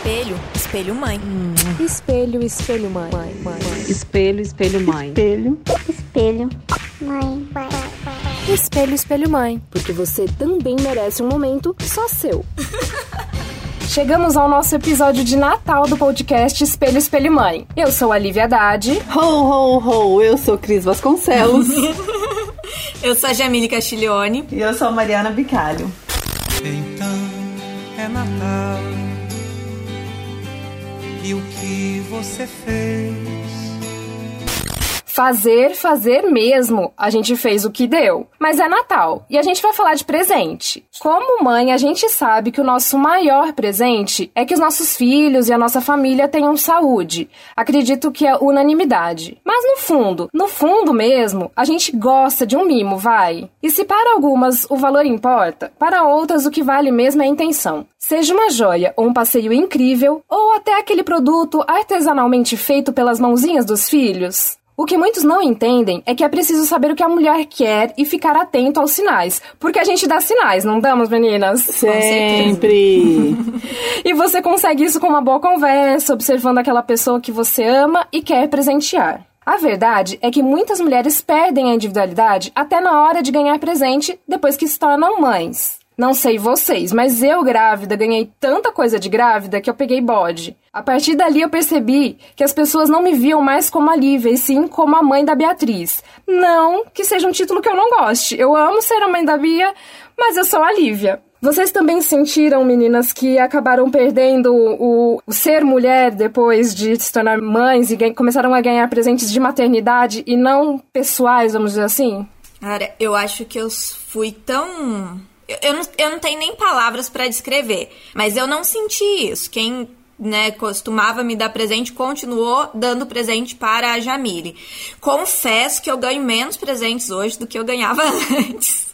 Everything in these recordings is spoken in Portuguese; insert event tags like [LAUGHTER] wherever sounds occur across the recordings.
Espelho, espelho mãe. Espelho, espelho mãe. mãe, mãe. Espelho, espelho mãe. Espelho. Espelho. Mãe. Espelho, espelho mãe. Porque você também merece um momento só seu. [LAUGHS] Chegamos ao nosso episódio de Natal do podcast Espelho, Espelho Mãe. Eu sou a Lívia Haddad. Ho, ho, ho! Eu sou Cris Vasconcelos. [LAUGHS] Eu sou a Jamile Castiglione. E eu sou a Mariana Bicalho. Então é Natal. E o que você fez? Fazer, fazer mesmo. A gente fez o que deu. Mas é Natal e a gente vai falar de presente. Como mãe, a gente sabe que o nosso maior presente é que os nossos filhos e a nossa família tenham saúde. Acredito que é unanimidade. Mas no fundo, no fundo mesmo, a gente gosta de um mimo, vai. E se para algumas o valor importa, para outras o que vale mesmo é a intenção. Seja uma joia ou um passeio incrível, ou até aquele produto artesanalmente feito pelas mãozinhas dos filhos. O que muitos não entendem é que é preciso saber o que a mulher quer e ficar atento aos sinais. Porque a gente dá sinais, não damos, meninas? Sempre! e você consegue isso com uma boa conversa, observando aquela pessoa que você ama e quer presentear. A verdade é que muitas mulheres perdem a individualidade até na hora de ganhar presente depois que se tornam mães. Não sei vocês, mas eu grávida ganhei tanta coisa de grávida que eu peguei bode. A partir dali eu percebi que as pessoas não me viam mais como a Lívia, e sim como a mãe da Beatriz. Não que seja um título que eu não goste. Eu amo ser a mãe da Bia, mas eu sou a Lívia. Vocês também sentiram, meninas, que acabaram perdendo o, o, ser mulher depois de se tornar mães e começaram a ganhar presentes de maternidade e não pessoais, vamos dizer assim? Cara, eu acho que eu fui tão eu não, eu não tenho nem palavras para descrever, mas eu não senti isso. Quem né, costumava me dar presente, continuou dando presente para a Jamile. Confesso que eu ganho menos presentes hoje do que eu ganhava [LAUGHS] antes,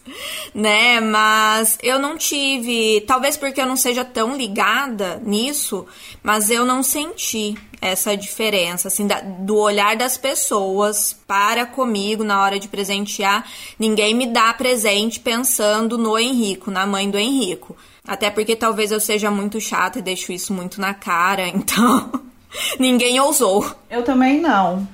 né? Mas eu não tive, talvez porque eu não seja tão ligada nisso, mas eu não senti essa diferença, assim, da, do olhar das pessoas para comigo na hora de presentear. Ninguém me dá presente pensando no Henrico, na mãe do Henrico. Até porque talvez eu seja muito chata e deixo isso muito na cara, [LAUGHS] então ninguém ousou. Eu também não.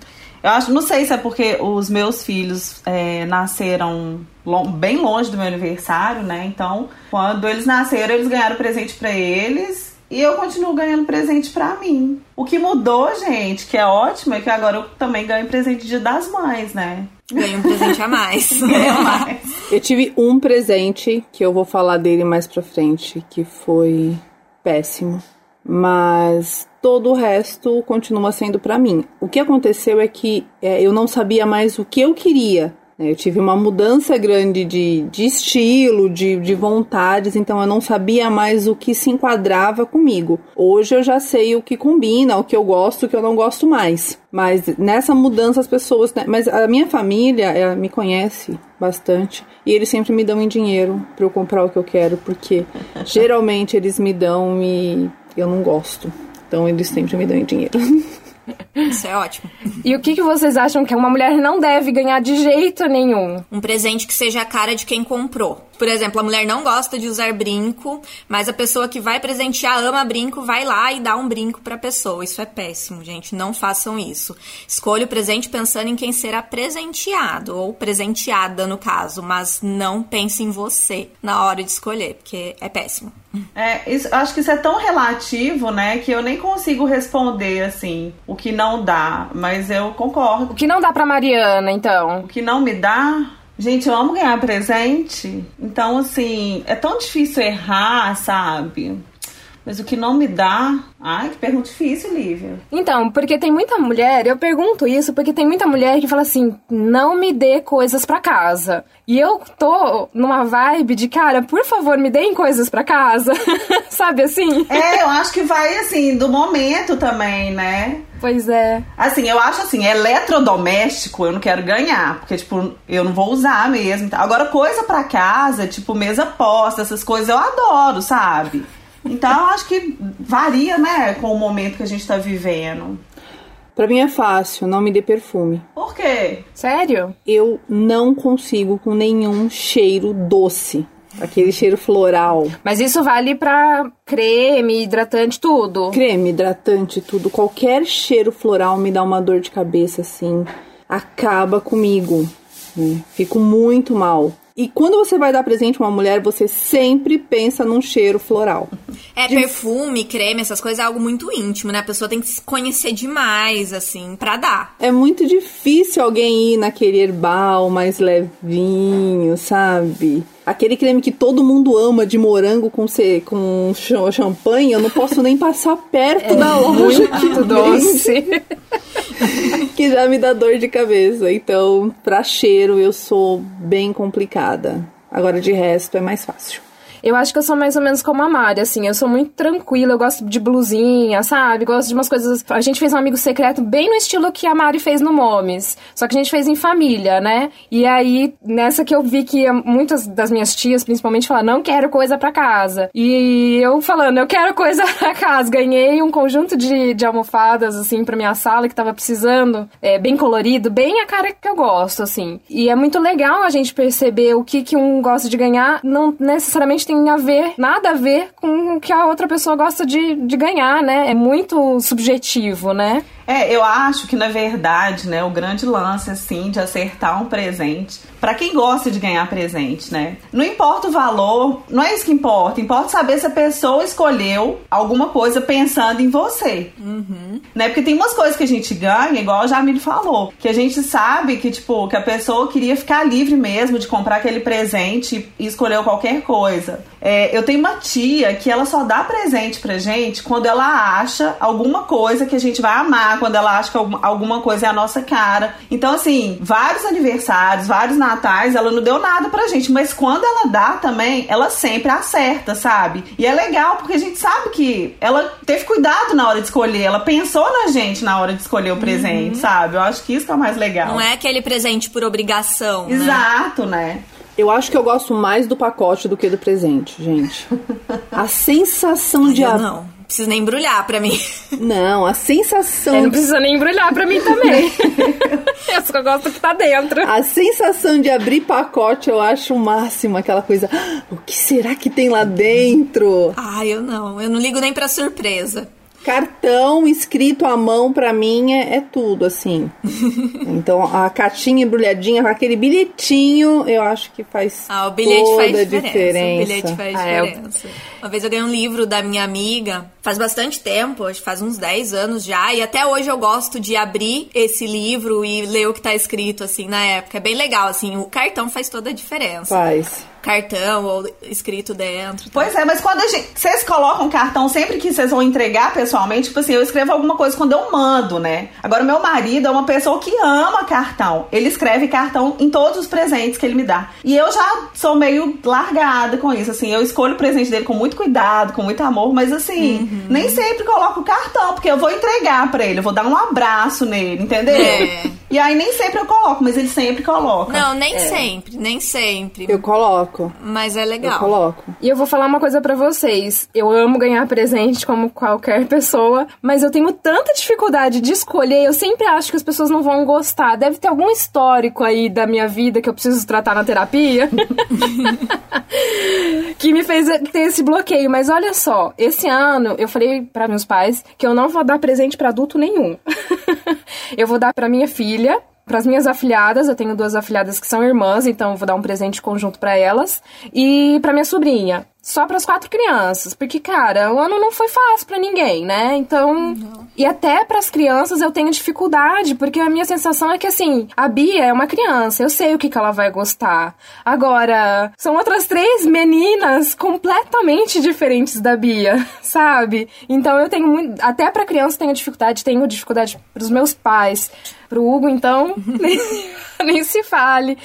Eu acho, não sei se é porque os meus filhos é, nasceram bem longe do meu aniversário, né? Então, quando eles nasceram, eles ganharam presente para eles e eu continuo ganhando presente para mim. O que mudou, gente, que é ótimo, é que agora eu também ganho presente de das mães, né? Ganho um presente a mais. [LAUGHS] Eu tive um presente que eu vou falar dele mais pra frente, que foi péssimo. Mas todo o resto continua sendo para mim. O que aconteceu é que é, eu não sabia mais o que eu queria. Eu tive uma mudança grande de, de estilo, de, de vontades, então eu não sabia mais o que se enquadrava comigo. Hoje eu já sei o que combina, o que eu gosto, o que eu não gosto mais. Mas nessa mudança as pessoas. Né? Mas a minha família me conhece bastante e eles sempre me dão em dinheiro para eu comprar o que eu quero, porque [LAUGHS] geralmente eles me dão e eu não gosto. Então eles sempre me dão em dinheiro. [LAUGHS] Isso é ótimo. E o que, que vocês acham que uma mulher não deve ganhar de jeito nenhum? Um presente que seja a cara de quem comprou. Por exemplo, a mulher não gosta de usar brinco, mas a pessoa que vai presentear ama brinco, vai lá e dá um brinco pra pessoa. Isso é péssimo, gente. Não façam isso. Escolha o presente pensando em quem será presenteado, ou presenteada no caso, mas não pense em você na hora de escolher, porque é péssimo. É, isso, acho que isso é tão relativo, né, que eu nem consigo responder assim o que não dá, mas eu concordo. O que não dá pra Mariana, então? O que não me dá, Gente, eu amo ganhar presente. Então, assim, é tão difícil errar, sabe? Mas o que não me dá. Ai, que pergunta difícil, Lívia. Então, porque tem muita mulher, eu pergunto isso porque tem muita mulher que fala assim: não me dê coisas para casa. E eu tô numa vibe de, cara, por favor, me deem coisas para casa. [LAUGHS] Sabe assim? É, eu acho que vai assim, do momento também, né? Pois é. Assim, eu acho assim, eletrodoméstico eu não quero ganhar, porque, tipo, eu não vou usar mesmo. Agora, coisa para casa, tipo, mesa posta, essas coisas eu adoro, sabe? Então, eu acho que varia, né, com o momento que a gente tá vivendo. Pra mim é fácil, não me dê perfume. Por quê? Sério? Eu não consigo com nenhum cheiro doce. Aquele cheiro floral. Mas isso vale pra creme, hidratante, tudo. Creme, hidratante, tudo. Qualquer cheiro floral me dá uma dor de cabeça, assim. Acaba comigo. né? Fico muito mal. E quando você vai dar presente a uma mulher, você sempre pensa num cheiro floral. [LAUGHS] É, perfume, creme, essas coisas é algo muito íntimo, né? A pessoa tem que se conhecer demais, assim, pra dar. É muito difícil alguém ir naquele herbal mais levinho, sabe? Aquele creme que todo mundo ama de morango com, ce- com ch- champanhe, eu não posso nem passar perto da loja que doce. [LAUGHS] que já me dá dor de cabeça. Então, pra cheiro, eu sou bem complicada. Agora, de resto, é mais fácil. Eu acho que eu sou mais ou menos como a Mari, assim. Eu sou muito tranquila, eu gosto de blusinha, sabe? Gosto de umas coisas. A gente fez um amigo secreto bem no estilo que a Mari fez no Momes. Só que a gente fez em família, né? E aí, nessa que eu vi que muitas das minhas tias, principalmente, falaram: não quero coisa pra casa. E eu falando: eu quero coisa [LAUGHS] pra casa. Ganhei um conjunto de, de almofadas, assim, pra minha sala que tava precisando. É, bem colorido, bem a cara que eu gosto, assim. E é muito legal a gente perceber o que, que um gosta de ganhar, não necessariamente tem a ver, nada a ver com o que a outra pessoa gosta de, de ganhar, né? É muito subjetivo, né? É, eu acho que na verdade, né, o grande lance assim de acertar um presente, pra quem gosta de ganhar presente, né? Não importa o valor, não é isso que importa, importa saber se a pessoa escolheu alguma coisa pensando em você. Né? Porque tem umas coisas que a gente ganha, igual a Jamile falou, que a gente sabe que tipo, que a pessoa queria ficar livre mesmo de comprar aquele presente e escolheu qualquer coisa. É, eu tenho uma tia que ela só dá presente pra gente quando ela acha alguma coisa que a gente vai amar, quando ela acha que alguma- alguma coisa é a nossa cara. Então, assim, vários aniversários, vários natais, ela não deu nada pra gente, mas quando ela dá também, ela sempre acerta, sabe? E é legal porque a gente sabe que ela teve cuidado na hora de escolher, ela pensou na gente na hora de escolher o presente, sabe? Eu acho que isso que é o mais legal. Não é aquele presente por obrigação, né? Exato, né? Eu acho que eu gosto mais do pacote do que do presente, gente. A sensação de. Eu não, não precisa nem embrulhar pra mim. Não, a sensação. Não de- precisa nem embrulhar pra mim também. [LAUGHS] eu só gosto que tá dentro. A sensação de abrir pacote eu acho o máximo, aquela coisa. "Ah, O que será que tem lá dentro? Ai, eu não. Eu não ligo nem pra surpresa. Cartão escrito à mão pra mim é, é tudo, assim. [LAUGHS] então a cartinha embrulhadinha com aquele bilhetinho, eu acho que faz Ah, o bilhete toda faz a diferença. diferença. O bilhete faz Ah, é, eu- diferença. Uma vez eu ganhei um livro da minha amiga, faz bastante tempo, acho que faz uns 10 anos já, e até hoje eu gosto de abrir esse livro e ler o que tá escrito, assim, na época. É bem legal, assim, o cartão faz toda a diferença. Faz. Cartão ou escrito dentro. tá? Pois é, mas quando a gente. Vocês colocam cartão sempre que vocês vão entregar pessoalmente, tipo assim, eu escrevo alguma coisa quando eu mando, né? Agora, meu marido é uma pessoa que ama cartão. Ele escreve cartão em todos os presentes que ele me dá. E eu já sou meio largada com isso, assim. Eu escolho o presente dele com muito cuidado, com muito amor, mas assim, nem sempre coloco cartão, porque eu vou entregar pra ele, eu vou dar um abraço nele, entendeu? É. E aí nem sempre eu coloco, mas ele sempre coloca. Não, nem sempre, nem sempre. Eu coloco. Mas é Eu legal. coloco. E eu vou falar uma coisa pra vocês. Eu amo ganhar presente como qualquer pessoa, mas eu tenho tanta dificuldade de escolher. Eu sempre acho que as pessoas não vão gostar. Deve ter algum histórico aí da minha vida que eu preciso tratar na terapia. [LAUGHS] que me fez ter esse bloqueio. Mas olha só, esse ano eu falei pra meus pais que eu não vou dar presente pra adulto nenhum. [LAUGHS] eu vou dar pra minha filha, para as minhas afilhadas, eu tenho duas afilhadas que são irmãs, então vou dar um presente conjunto para elas. E para minha sobrinha, só para as quatro crianças, porque cara, o ano não foi fácil para ninguém, né? Então, e até para as crianças eu tenho dificuldade, porque a minha sensação é que assim, a Bia é uma criança, eu sei o que, que ela vai gostar. Agora, são outras três meninas completamente diferentes da Bia, [LAUGHS] sabe? Então eu tenho muito, até para criança tenho dificuldade, tenho dificuldade para os meus pais. Pro Hugo, então, nem, [LAUGHS] [LAUGHS] nem se fale.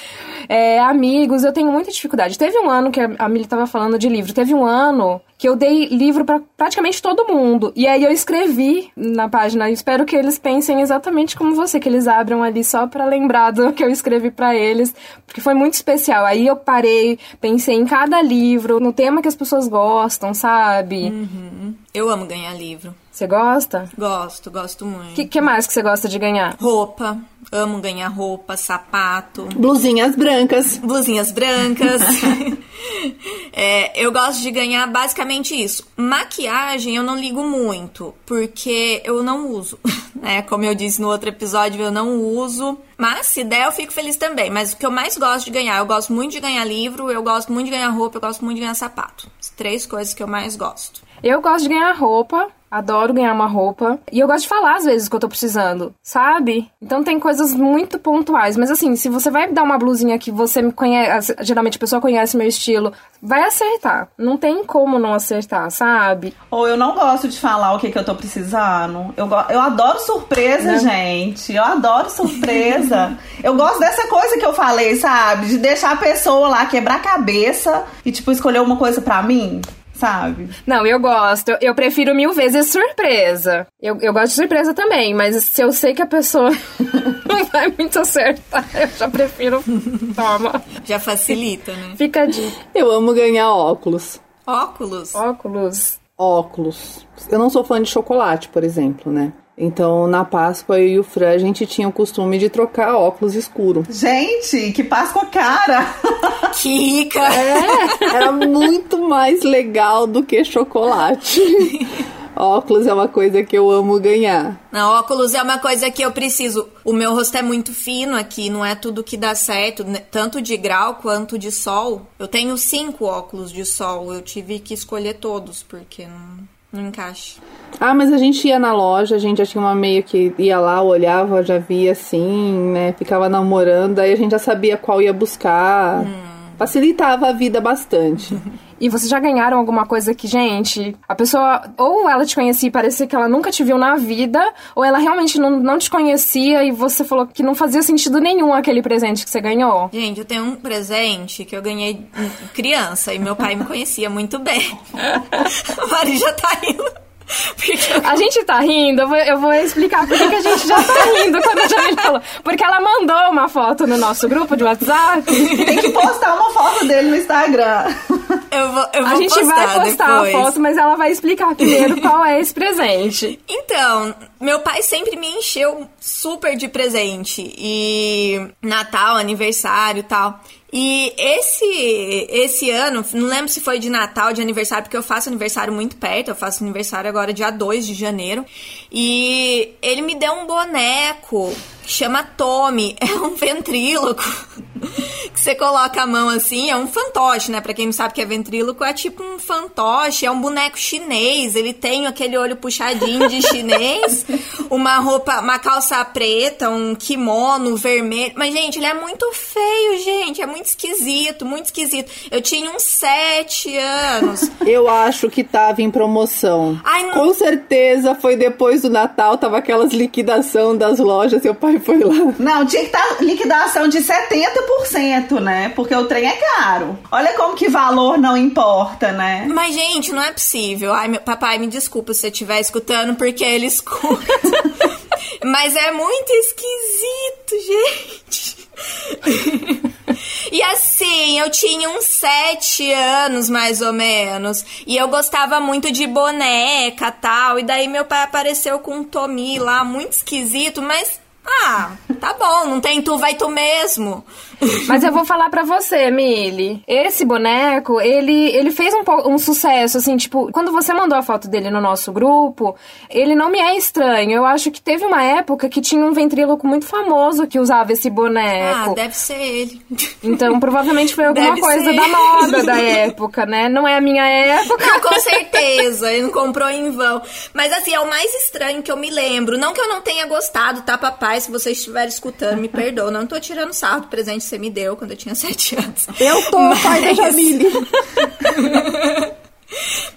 É, amigos, eu tenho muita dificuldade. Teve um ano que a a Mili tava falando de livro. Teve um ano que eu dei livro para praticamente todo mundo. E aí eu escrevi na página. Eu espero que eles pensem exatamente como você, que eles abram ali só para lembrar do que eu escrevi para eles, porque foi muito especial. Aí eu parei, pensei em cada livro, no tema que as pessoas gostam, sabe? Eu amo ganhar livro. Você gosta? Gosto, gosto muito. O que, que mais que você gosta de ganhar? Roupa. Amo ganhar roupa, sapato. Blusinhas brancas. Blusinhas brancas. [LAUGHS] É, eu gosto de ganhar basicamente isso. Maquiagem eu não ligo muito, porque eu não uso. [LAUGHS] Né? Como eu disse no outro episódio, eu não uso. Mas se der, eu fico feliz também. Mas o que eu mais gosto de ganhar, eu gosto muito de ganhar livro, eu gosto muito de ganhar roupa, eu gosto muito de ganhar sapato. As três coisas que eu mais gosto. Eu gosto de ganhar roupa, adoro ganhar uma roupa. E eu gosto de falar às vezes que eu tô precisando, sabe? Então tem coisas muito pontuais. Mas assim, se você vai dar uma blusinha que você me conhece, geralmente a pessoa conhece meu estilo, vai acertar. Não tem como não acertar, sabe? Ou eu não gosto de falar o que, que eu tô precisando. Eu, eu adoro surpresa, gente. Eu adoro surpresa. [LAUGHS] eu gosto dessa coisa que eu falei, sabe? De deixar a pessoa lá quebrar a cabeça e, tipo, escolher uma coisa pra mim, sabe? Não, eu gosto. Eu, prefiro mil vezes surpresa. Eu, eu gosto de surpresa também, mas se eu sei que a pessoa [LAUGHS] não vai muito acertar, eu já prefiro. Toma. Já facilita, né? Fica a dica. Eu amo ganhar óculos. Óculos. Óculos. Óculos. Eu não sou fã de chocolate, por exemplo, né? Então, na Páscoa, eu e o Fran, a gente tinha o costume de trocar óculos escuro. Gente, que Páscoa cara! [LAUGHS] Que rica! Era muito mais legal do que chocolate. [LAUGHS] óculos é uma coisa que eu amo ganhar. Não, óculos é uma coisa que eu preciso. O meu rosto é muito fino aqui, não é tudo que dá certo, né? tanto de grau quanto de sol. Eu tenho cinco óculos de sol, eu tive que escolher todos, porque não, não encaixa. Ah, mas a gente ia na loja, a gente já tinha uma meio que ia lá, olhava, já via assim, né? Ficava namorando, aí a gente já sabia qual ia buscar. Facilitava a vida bastante. [LAUGHS] E vocês já ganharam alguma coisa que, gente, a pessoa ou ela te conhecia e parecia que ela nunca te viu na vida, ou ela realmente não, não te conhecia e você falou que não fazia sentido nenhum aquele presente que você ganhou? Gente, eu tenho um presente que eu ganhei criança e meu pai me conhecia muito bem. [LAUGHS] [LAUGHS] A Mari já tá indo. A gente tá rindo, eu vou, eu vou explicar por que que a gente já tá rindo quando a Jamile falou. Porque ela mandou uma foto no nosso grupo de WhatsApp. Tem que postar uma foto dele no Instagram. Eu vou, eu vou A gente postar vai postar depois. a foto, mas ela vai explicar primeiro qual é esse presente. Então, meu pai sempre me encheu super de presente. E Natal, aniversário e tal. E esse esse ano, não lembro se foi de Natal, de aniversário, porque eu faço aniversário muito perto, eu faço aniversário agora dia 2 de janeiro. E ele me deu um boneco que chama Tommy, [LAUGHS] é um ventríloco. [LAUGHS] Que você coloca a mão assim, é um fantoche, né? Pra quem não sabe o que é ventríloco, é tipo um fantoche, é um boneco chinês. Ele tem aquele olho puxadinho de chinês, [LAUGHS] uma roupa, uma calça preta, um kimono vermelho. Mas, gente, ele é muito feio, gente. É muito esquisito, muito esquisito. Eu tinha uns sete anos. Eu acho que tava em promoção. Ai, não- Com certeza foi depois do Natal, tava aquelas liquidação das lojas, seu pai foi lá. Não, tinha que estar liquidação de 70%, né? Porque o trem é caro. Olha como que valor não importa, né? Mas, gente, não é possível. Ai, meu papai, me desculpa se você estiver escutando, porque ele escuta. [LAUGHS] Mas é muito esquisito, gente. E assim, eu tinha uns sete anos, mais ou menos. E eu gostava muito de boneca tal. E daí meu pai apareceu com um Tomi lá, muito esquisito, mas. Ah, tá bom, não tem tu, vai tu mesmo. Mas eu vou falar pra você, Mili. Esse boneco, ele, ele fez um, um sucesso, assim, tipo, quando você mandou a foto dele no nosso grupo, ele não me é estranho. Eu acho que teve uma época que tinha um ventríloco muito famoso que usava esse Ah, boneco. deve ser ele. Então, provavelmente foi alguma Deve coisa da moda da época, né? Não é a minha época. Ah, com certeza, ele não comprou em vão. Mas assim, é o mais estranho que eu me lembro. Não que eu não tenha gostado, tá, papai? Se você estiver escutando, me perdoa. Não tô tirando sarro do presente que você me deu quando eu tinha [LAUGHS] sete anos. Eu tô, pai da Mas- [LAUGHS] Jamile.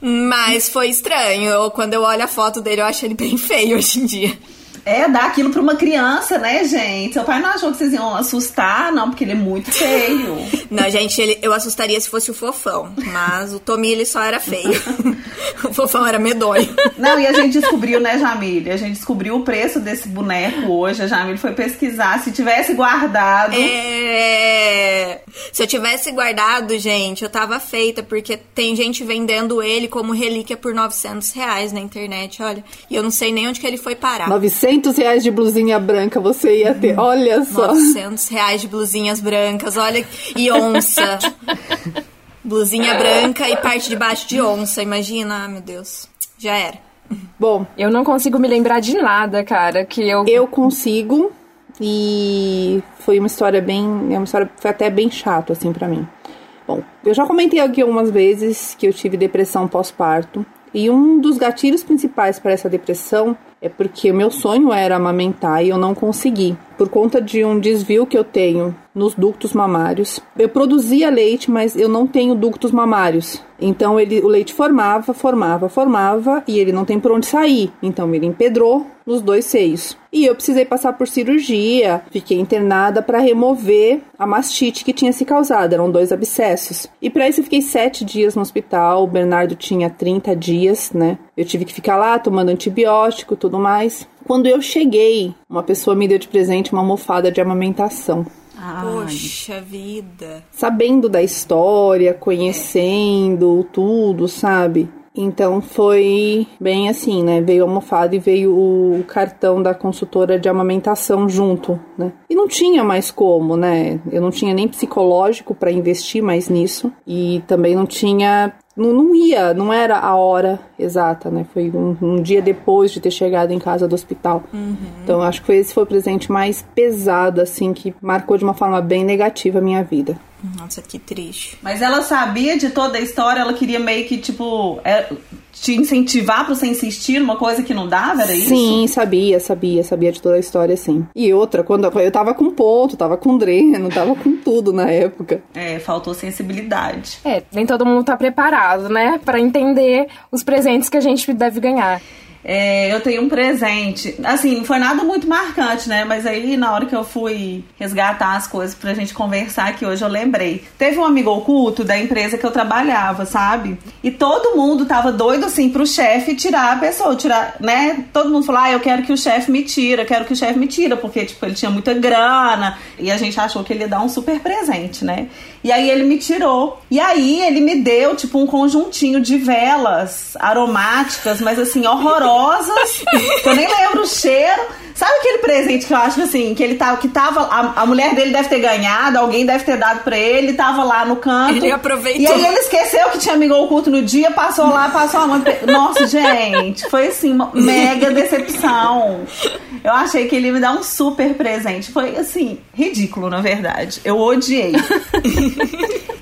Mas foi estranho. Eu, quando eu olho a foto dele, eu acho ele bem feio hoje em dia. É, dar aquilo pra uma criança, né, gente? Seu pai não achou que vocês iam assustar, não, porque ele é muito feio. [LAUGHS] Não, gente, ele, eu assustaria se fosse o fofão. Mas o Tomi, ele só era feio. [LAUGHS] o fofão era medonho. Não, e a gente descobriu, né, Jamile? A gente descobriu o preço desse boneco hoje. A Jamile foi pesquisar. Se tivesse guardado. É... Se eu tivesse guardado, gente, eu tava feita, porque tem gente vendendo ele como relíquia por 900 reais na internet, olha. E eu não sei nem onde que ele foi parar. 900 reais de blusinha branca você ia ter. Olha só. 900 reais de blusinhas brancas, olha. E onça. Blusinha branca e parte de baixo de onça, imagina, ah, meu Deus. Já era. Bom, Eu não consigo me lembrar de nada, cara, que eu... eu consigo e foi uma história bem, é uma história foi até bem chato assim pra mim. Bom, eu já comentei aqui algumas vezes que eu tive depressão pós-parto e um dos gatilhos principais para essa depressão é porque o meu sonho era amamentar e eu não consegui. Por conta de um desvio que eu tenho nos ductos mamários. Eu produzia leite, mas eu não tenho ductos mamários. Então ele, o leite formava, formava, formava e ele não tem por onde sair. Então ele empedrou nos dois seios. E eu precisei passar por cirurgia, fiquei internada para remover a mastite que tinha se causado. Eram dois abscessos. E para isso eu fiquei sete dias no hospital. O Bernardo tinha 30 dias, né? Eu tive que ficar lá tomando antibiótico, tudo mais. Quando eu cheguei, uma pessoa me deu de presente uma almofada de amamentação. Poxa vida. Sabendo da história, conhecendo tudo, sabe? Então foi bem assim, né? Veio a almofada e veio o cartão da consultora de amamentação junto, né? E não tinha mais como, né? Eu não tinha nem psicológico para investir mais nisso e também não tinha não, não ia, não era a hora exata, né? Foi um, um dia depois de ter chegado em casa do hospital. Então acho que foi, esse foi o presente mais pesado, assim, que marcou de uma forma bem negativa a minha vida. Nossa, que triste. Mas ela sabia de toda a história, ela queria meio que, tipo, é, te incentivar pra você insistir numa coisa que não dava, era isso? Sim, sabia, sabia, sabia de toda a história, sim. E outra, quando eu tava com ponto, tava com dreno, [LAUGHS] tava com tudo na época. É, faltou sensibilidade. É, nem todo mundo tá preparado, né? Pra entender os presentes que a gente deve ganhar. É, eu tenho um presente. Assim, não foi nada muito marcante, né? Mas aí, na hora que eu fui resgatar as coisas pra gente conversar aqui hoje, eu lembrei. Teve um amigo oculto da empresa que eu trabalhava, sabe? E todo mundo tava doido, assim, pro chefe tirar a pessoa, tirar, né? Todo mundo falou, ah, eu quero que o chefe me tira, eu quero que o chefe me tira, porque, tipo, ele tinha muita grana. E a gente achou que ele ia dar um super presente, né? E aí ele me tirou. E aí ele me deu, tipo, um conjuntinho de velas aromáticas, mas assim, horrorosas. Que eu nem lembro o cheiro. Sabe aquele presente que eu acho assim, que ele tava, que tava. A, a mulher dele deve ter ganhado, alguém deve ter dado pra ele, tava lá no canto. Ele aproveitou. E aí ele esqueceu que tinha amigo oculto no dia, passou lá, passou a mão. Nossa, gente, foi assim, uma mega decepção. Eu achei que ele ia me dar um super presente. Foi assim, ridículo, na verdade. Eu odiei.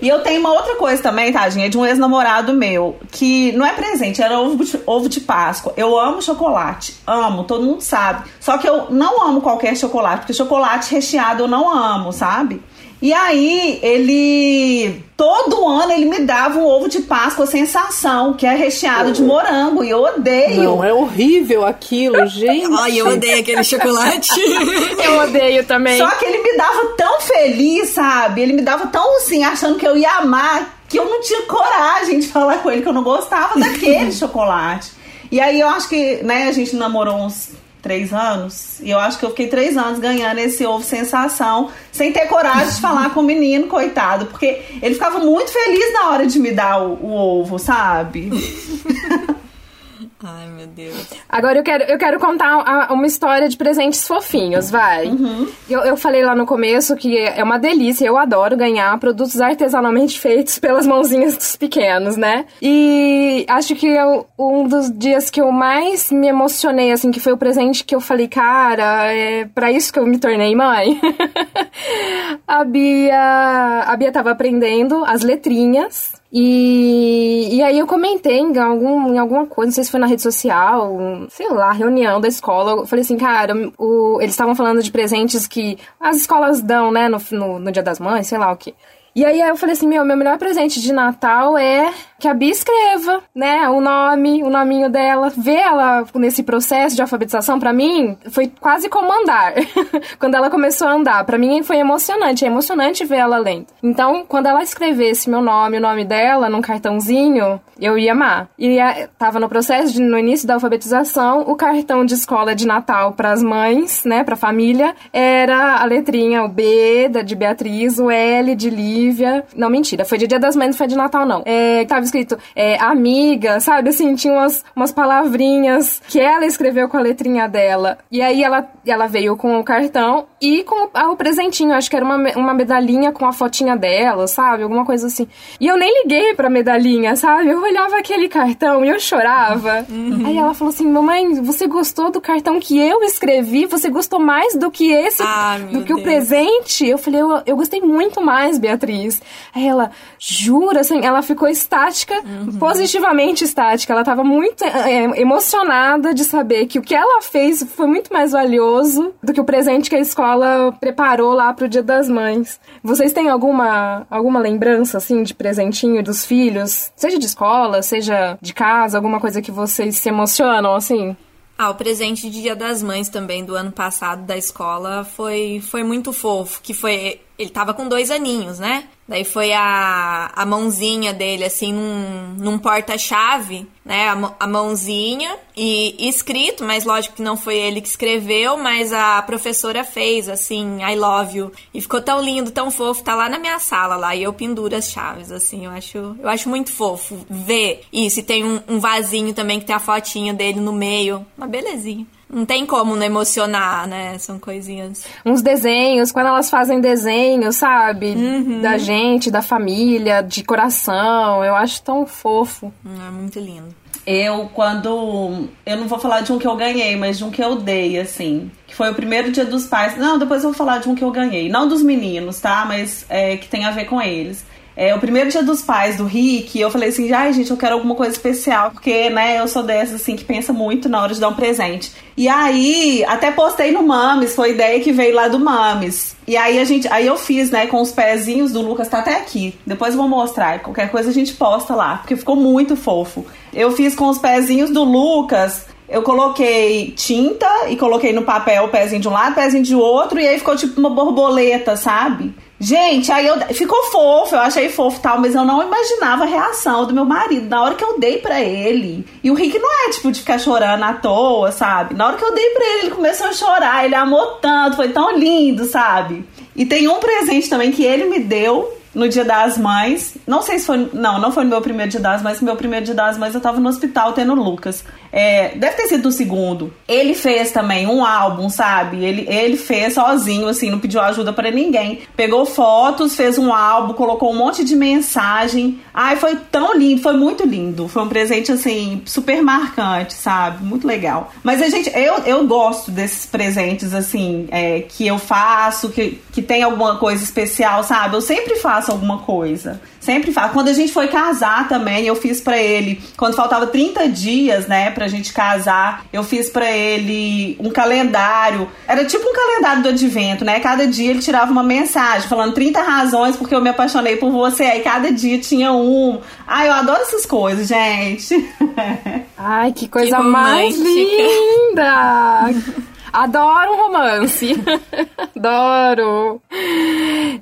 E eu tenho uma outra coisa também, tadinha, de um ex-namorado meu, que não é presente, era ovo de, ovo de Páscoa. Eu amo chocolate, amo, todo mundo sabe. Só que eu não amo qualquer chocolate, porque chocolate recheado eu não amo, sabe? E aí, ele. Todo ano ele me dava um ovo de Páscoa sensação, que é recheado de morango, e eu odeio. Não, é horrível aquilo, [LAUGHS] gente. Ai, eu odeio aquele chocolate. [LAUGHS] Eu odeio também. Só que ele me dava tão feliz, sabe? Ele me dava tão assim, achando que eu ia amar, que eu não tinha coragem de falar com ele que eu não gostava daquele [LAUGHS] chocolate. E aí eu acho que, né, a gente namorou uns três anos, e eu acho que eu fiquei três anos ganhando esse ovo sensação, sem ter coragem de falar com o menino, coitado, porque ele ficava muito feliz na hora de me dar o, o ovo, sabe? [LAUGHS] Ai, meu Deus. Agora eu quero, eu quero contar uma história de presentes fofinhos, vai. Eu, eu falei lá no começo que é uma delícia, eu adoro ganhar produtos artesanalmente [LAUGHS] feitos pelas mãozinhas dos pequenos, né? E acho que eu- um dos dias que eu mais me emocionei, assim, que foi o presente que eu falei, cara, é pra isso que eu me tornei mãe. [LAUGHS] [LAUGHS] a Bia, a Bia tava aprendendo as letrinhas. E, e aí eu comentei em, algum, em alguma coisa, não sei se foi na rede social, sei lá, reunião da escola. Eu falei assim, cara, o- eles estavam falando de presentes que as escolas dão, né, no, no, no Dia das Mães, sei lá o que. E aí eu falei assim, meu, meu melhor presente de Natal é que a Bia escreva, né, o nome, o nominho dela, ver ela nesse processo de alfabetização, pra mim, foi quase como andar. [LAUGHS] quando ela começou a andar, pra mim foi emocionante, é emocionante ver ela lendo. Então, quando ela escrevesse meu nome, o nome dela, num cartãozinho, eu ia amar. E eh, tava no processo, de, no início da alfabetização, o cartão de escola de Natal pras mães, né, pra família, era a letrinha, o B da, de Beatriz, o L de Lívia. Não, mentira, foi de Dia das Mães, não foi de Natal, não. É, tava escrito é, amiga, sabe? Assim, tinha umas, umas palavrinhas que ela escreveu com a letrinha dela. E aí ela, ela veio com o cartão e com o, o presentinho. Acho que era uma, uma medalhinha com a fotinha dela, sabe? Alguma coisa assim. E eu nem liguei pra medalhinha, sabe? Eu olhava aquele cartão e eu chorava. Uhum. Aí ela falou assim: Mamãe, você gostou do cartão que eu escrevi? Você gostou mais do que esse, ah, do que Deus. o presente? Eu falei: eu, eu gostei muito mais, Beatriz. Aí ela, jura? Assim, ela ficou estática, uhum. positivamente estática. Ela tava muito é, emocionada de saber que o que ela fez foi muito mais valioso do que o presente que a escola preparou lá pro Dia das Mães. Vocês têm alguma, alguma lembrança, assim, de presentinho dos filhos? Seja de escola, seja de casa, alguma coisa que vocês se emocionam, assim? Ah, o presente de Dia das Mães também do ano passado da escola foi, foi muito fofo, que foi ele tava com dois aninhos, né? Daí foi a, a mãozinha dele, assim, num, num porta-chave, né? A, a, mãozinha e escrito, mas lógico que não foi ele que escreveu, mas a professora fez, assim, I love you. E ficou tão lindo, tão fofo, tá lá na minha sala lá, e eu penduro as chaves, assim, eu acho, eu acho muito fofo ver isso. E tem um, um vasinho também que tem a fotinha dele no meio, uma belezinha. Não tem como não emocionar, né? São coisinhas. Uns desenhos, quando elas fazem desenhos, sabe? Uhum. Da gente, da família, de coração. Eu acho tão fofo. É muito lindo. Eu, quando. Eu não vou falar de um que eu ganhei, mas de um que eu dei, assim. Que foi o primeiro dia dos pais. Não, depois eu vou falar de um que eu ganhei. Não dos meninos, tá? Mas é, que tem a ver com eles. É, o primeiro dia dos pais do Rick, eu falei assim, ai gente, eu quero alguma coisa especial, porque, né, eu sou dessas, assim, que pensa muito na hora de dar um presente. E aí, até postei no Mames, foi ideia que veio lá do Mames. E aí a gente, aí eu fiz, né, com os pezinhos do Lucas, tá até aqui. Depois eu vou mostrar, qualquer coisa a gente posta lá, porque ficou muito fofo. Eu fiz com os pezinhos do Lucas, eu coloquei tinta e coloquei no papel o pezinho de um lado, o pezinho de outro, e aí ficou tipo uma borboleta, sabe? Gente, aí eu ficou fofo, eu achei fofo tal, mas eu não imaginava a reação do meu marido na hora que eu dei para ele. E o Rick não é tipo de ficar chorando à toa, sabe? Na hora que eu dei para ele, ele começou a chorar, ele amou tanto, foi tão lindo, sabe? E tem um presente também que ele me deu no Dia das Mães. Não sei se foi. Não, não foi no meu primeiro Dia das Mães. No meu primeiro Dia das Mães eu tava no hospital tendo Lucas. É, deve ter sido o segundo. Ele fez também um álbum, sabe? Ele, ele fez sozinho, assim, não pediu ajuda para ninguém. Pegou fotos, fez um álbum, colocou um monte de mensagem. Ai, foi tão lindo, foi muito lindo. Foi um presente, assim, super marcante, sabe? Muito legal. Mas a gente, eu, eu gosto desses presentes, assim, é, que eu faço, que, que tem alguma coisa especial, sabe? Eu sempre faço alguma coisa. Sempre faço. Quando a gente foi casar também, eu fiz para ele, quando faltava 30 dias, né, pra gente casar, eu fiz para ele um calendário. Era tipo um calendário do advento, né? Cada dia ele tirava uma mensagem falando 30 razões porque eu me apaixonei por você. Aí cada dia tinha um. Ai, eu adoro essas coisas, gente. [LAUGHS] Ai, que coisa que mais linda! [LAUGHS] Adoro um romance. [LAUGHS] Adoro.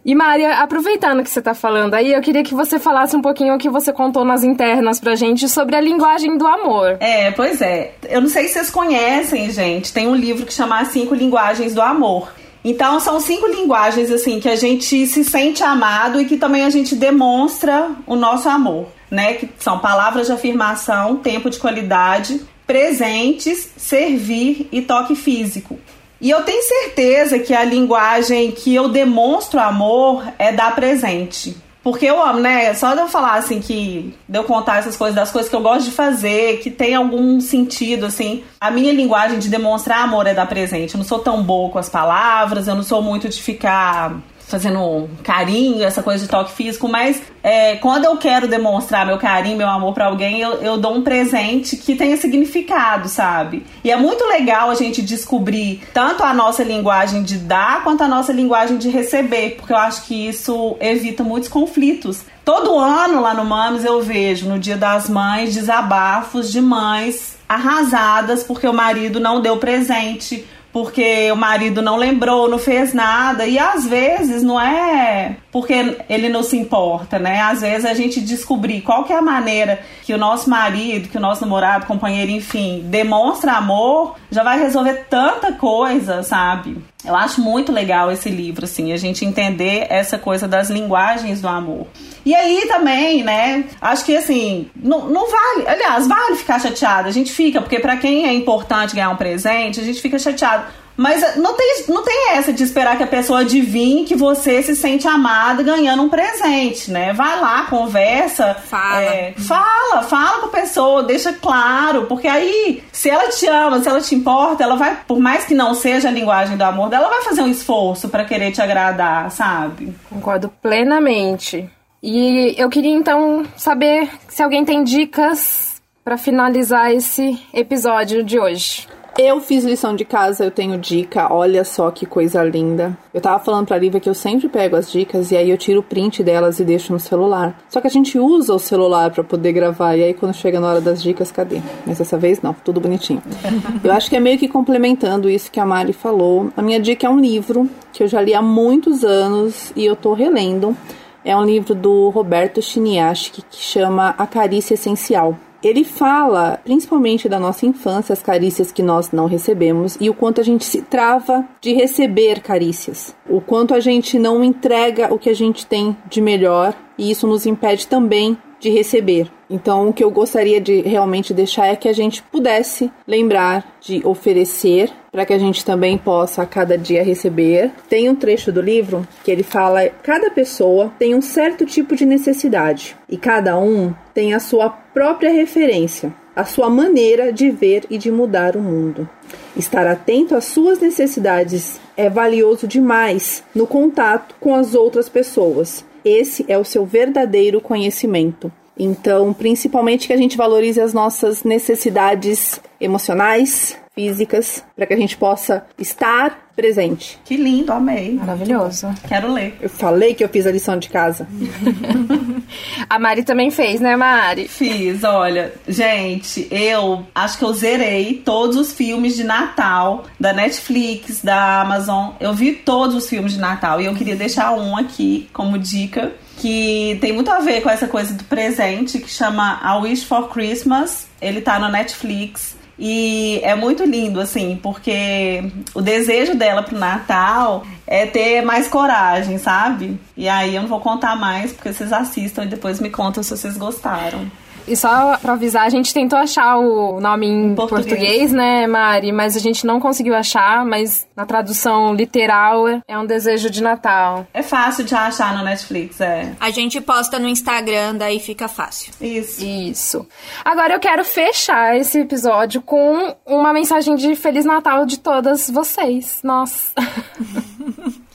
E Maria, aproveitando que você tá falando aí, eu queria que você falasse um pouquinho o que você contou nas internas pra gente sobre a linguagem do amor. É, pois é. Eu não sei se vocês conhecem, gente. Tem um livro que chama Cinco Linguagens do Amor. Então são cinco linguagens assim que a gente se sente amado e que também a gente demonstra o nosso amor, né? Que são palavras de afirmação, tempo de qualidade, presentes, servir e toque físico. E eu tenho certeza que a linguagem que eu demonstro amor é dar presente. Porque eu amo, né? Só de eu falar assim que de eu contar essas coisas, das coisas que eu gosto de fazer, que tem algum sentido, assim. A minha linguagem de demonstrar amor é dar presente. Eu não sou tão boa com as palavras, eu não sou muito de ficar fazendo carinho, essa coisa de toque físico, mas é, quando eu quero demonstrar meu carinho, meu amor para alguém, eu, eu dou um presente que tenha significado, sabe? E é muito legal a gente descobrir tanto a nossa linguagem de dar quanto a nossa linguagem de receber, porque eu acho que isso evita muitos conflitos. Todo ano lá no Mames eu vejo no Dia das Mães desabafos de mães arrasadas porque o marido não deu presente porque o marido não lembrou, não fez nada. E às vezes não é porque ele não se importa, né? Às vezes a gente descobrir qual que é a maneira que o nosso marido, que o nosso namorado, companheiro, enfim, demonstra amor, já vai resolver tanta coisa, sabe? Eu acho muito legal esse livro, assim, a gente entender essa coisa das linguagens do amor. E aí também, né? Acho que assim, não, não vale. Aliás, vale ficar chateado. A gente fica, porque para quem é importante ganhar um presente, a gente fica chateado. Mas eh, não tem, não tem essa de esperar que a pessoa adivinhe que você se sente amada ganhando um presente, né? Vai lá, conversa. Fala. É, fala, fala com a pessoa, deixa claro. Porque aí, se ela te ama, se ela te importa, ela vai, por mais que não seja a linguagem do amor dela, ela vai fazer um esforço para querer te agradar, sabe? Concordo plenamente. E eu queria então saber se alguém tem dicas para finalizar esse episódio de hoje. Eu fiz lição de casa, eu tenho dica, olha só que coisa linda. Eu tava falando pra Lívia que eu sempre pego as dicas e aí eu tiro o print delas e deixo no celular. Só que a gente usa o celular para poder gravar e aí quando chega na hora das dicas, cadê? Mas dessa vez não, tudo bonitinho. [LAUGHS] Eu acho que é meio que complementando isso que a Mari falou. A minha dica é um livro que eu já li há muitos anos e eu tô relendo. É um livro do Roberto Chiniaski que chama A Carícia Essencial. Ele fala principalmente da nossa infância, as carícias que nós não recebemos e o quanto a gente se trava de receber carícias. O quanto a gente não entrega o que a gente tem de melhor e isso nos impede também de receber. Então, o que eu gostaria de realmente deixar é que a gente pudesse lembrar de oferecer para que a gente também possa a cada dia receber. Tem um trecho do livro que ele fala: cada pessoa tem um certo tipo de necessidade e cada um tem a sua própria referência, a sua maneira de ver e de mudar o mundo. Estar atento às suas necessidades é valioso demais no contato com as outras pessoas. Esse é o seu verdadeiro conhecimento. Então, principalmente que a gente valorize as nossas necessidades emocionais, físicas, para que a gente possa estar presente. Que lindo, amei. Maravilhoso. Quero ler. Eu falei que eu fiz a lição de casa. [LAUGHS] A Mari também fez, né, Mari? Fiz, olha, gente, eu acho que eu zerei todos os filmes de Natal da Netflix, da Amazon. Eu vi todos os filmes de Natal e eu queria deixar um aqui como dica que tem muito a ver com essa coisa do presente que chama A Wish for Christmas. Ele tá no Netflix. E é muito lindo, assim, porque o desejo dela pro Natal é ter mais coragem, sabe? E aí eu não vou contar mais, porque vocês assistam e depois me contam se vocês gostaram. E só pra avisar, a gente tentou achar o nome em Português. português. né, Mari? Mas a gente não conseguiu achar, mas na tradução literal é- é um desejo de Natal. É fácil de achar no Netflix, é. A gente posta no Instagram, daí fica fácil. Isso. Isso. Agora eu quero fechar esse episódio com uma mensagem de Feliz Natal de todas vocês. Nossa. [LAUGHS]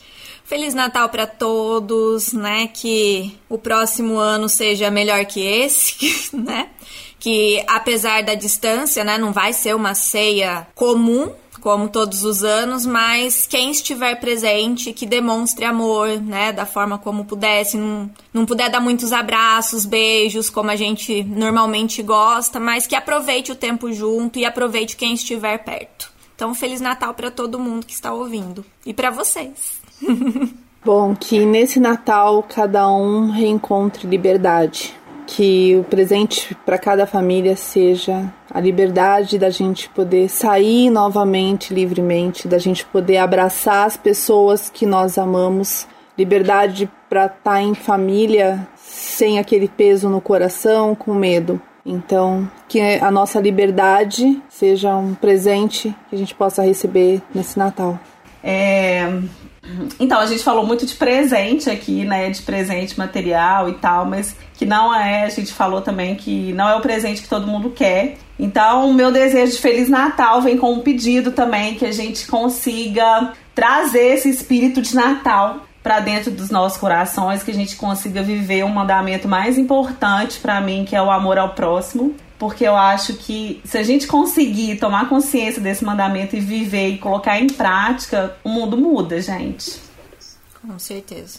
Feliz Natal pra todos, né? Que o próximo ano seja melhor que esse, [LAUGHS] né? Que apesar da distância, né, não vai ser uma ceia comum, como todos os anos, mas quem estiver presente, que demonstre amor, né, da forma como puder, se não, não puder dar muitos abraços, beijos, como a gente normalmente gosta, mas que aproveite o tempo junto e aproveite quem estiver perto. Então, Feliz Natal pra todo mundo que está ouvindo e pra vocês. [LAUGHS] Bom, que nesse Natal cada um reencontre liberdade. Que o presente para cada família seja a liberdade da gente poder sair novamente livremente, da gente poder abraçar as pessoas que nós amamos, liberdade para estar em família sem aquele peso no coração, com medo. Então, que a nossa liberdade seja um presente que a gente possa receber nesse Natal. É, Então, a gente falou muito de presente aqui, né? De presente material e tal, mas que não é, a gente falou também que não é o presente que todo mundo quer. Então, o meu desejo de Feliz Natal vem com um pedido também que a gente consiga trazer esse espírito de Natal para dentro dos nossos corações, que a gente consiga viver um mandamento mais importante para mim, que é o amor ao próximo porque eu acho que se a gente conseguir tomar consciência desse mandamento e viver e colocar em prática, o mundo muda, gente. Com certeza.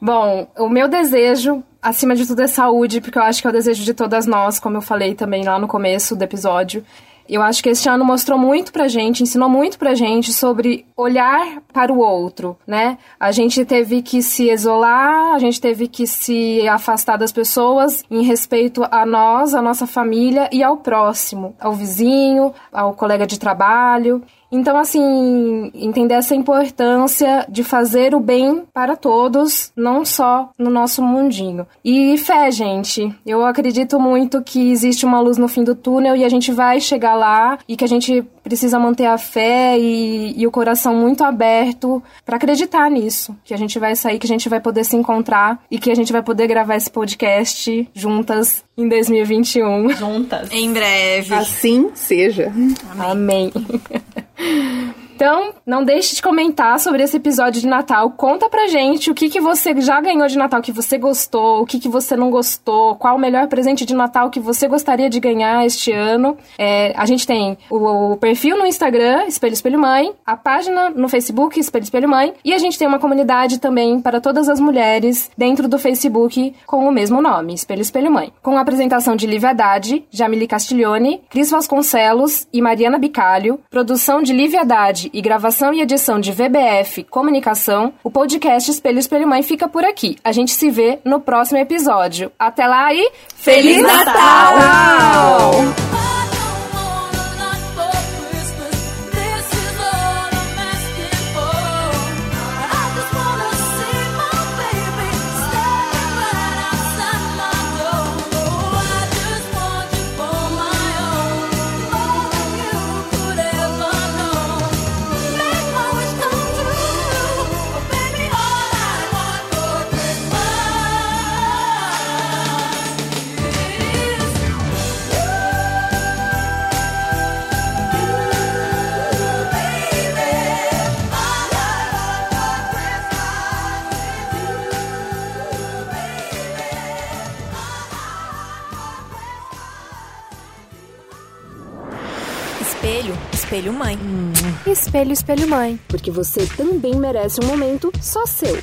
Bom, o meu desejo, acima de tudo, é saúde, porque eu acho que é o desejo de todas nós, como eu falei também lá no começo do episódio. Eu acho que este ano mostrou muito pra gente, ensinou muito pra gente sobre olhar para o outro, né? A gente teve que se isolar, a gente teve que se afastar das pessoas em respeito a nós, a nossa família e ao próximo, ao vizinho, ao colega de trabalho. Então, assim, entender essa importância de fazer o bem para todos, não só no nosso mundinho. E fé, gente. Eu acredito muito que existe uma luz no fim do túnel e a gente vai chegar lá e que a gente precisa manter a fé e, e o coração muito aberto para acreditar nisso. Que a gente vai sair, que a gente vai poder se encontrar e que a gente vai poder gravar esse podcast juntas em 2021. Juntas. Em breve. Assim seja. Amém. [LAUGHS] Yeah. Então, não deixe de comentar sobre esse episódio de Natal. Conta pra gente o que, que você já ganhou de Natal que você gostou, o que, que você não gostou, qual o melhor presente de Natal que você gostaria de ganhar este ano. É, a gente tem o, o, perfil no Instagram, Espelho Espelho Mãe, a página no Facebook, Espelho Espelho Mãe, e a gente tem uma comunidade também para todas as mulheres dentro do Facebook com o mesmo nome, Espelho Espelho Mãe. Com a apresentação de Lívia Haddad, Jamile Castiglione, Cris Vasconcelos e Mariana Bicalho, produção de Lívia Haddad e gravação e edição de VBF Comunicação, o podcast Espelho Espelho Mãe fica por aqui. A gente se vê no próximo episódio. Até lá e Feliz Natal! Espelho, espelho mãe. Porque você também merece um momento só seu.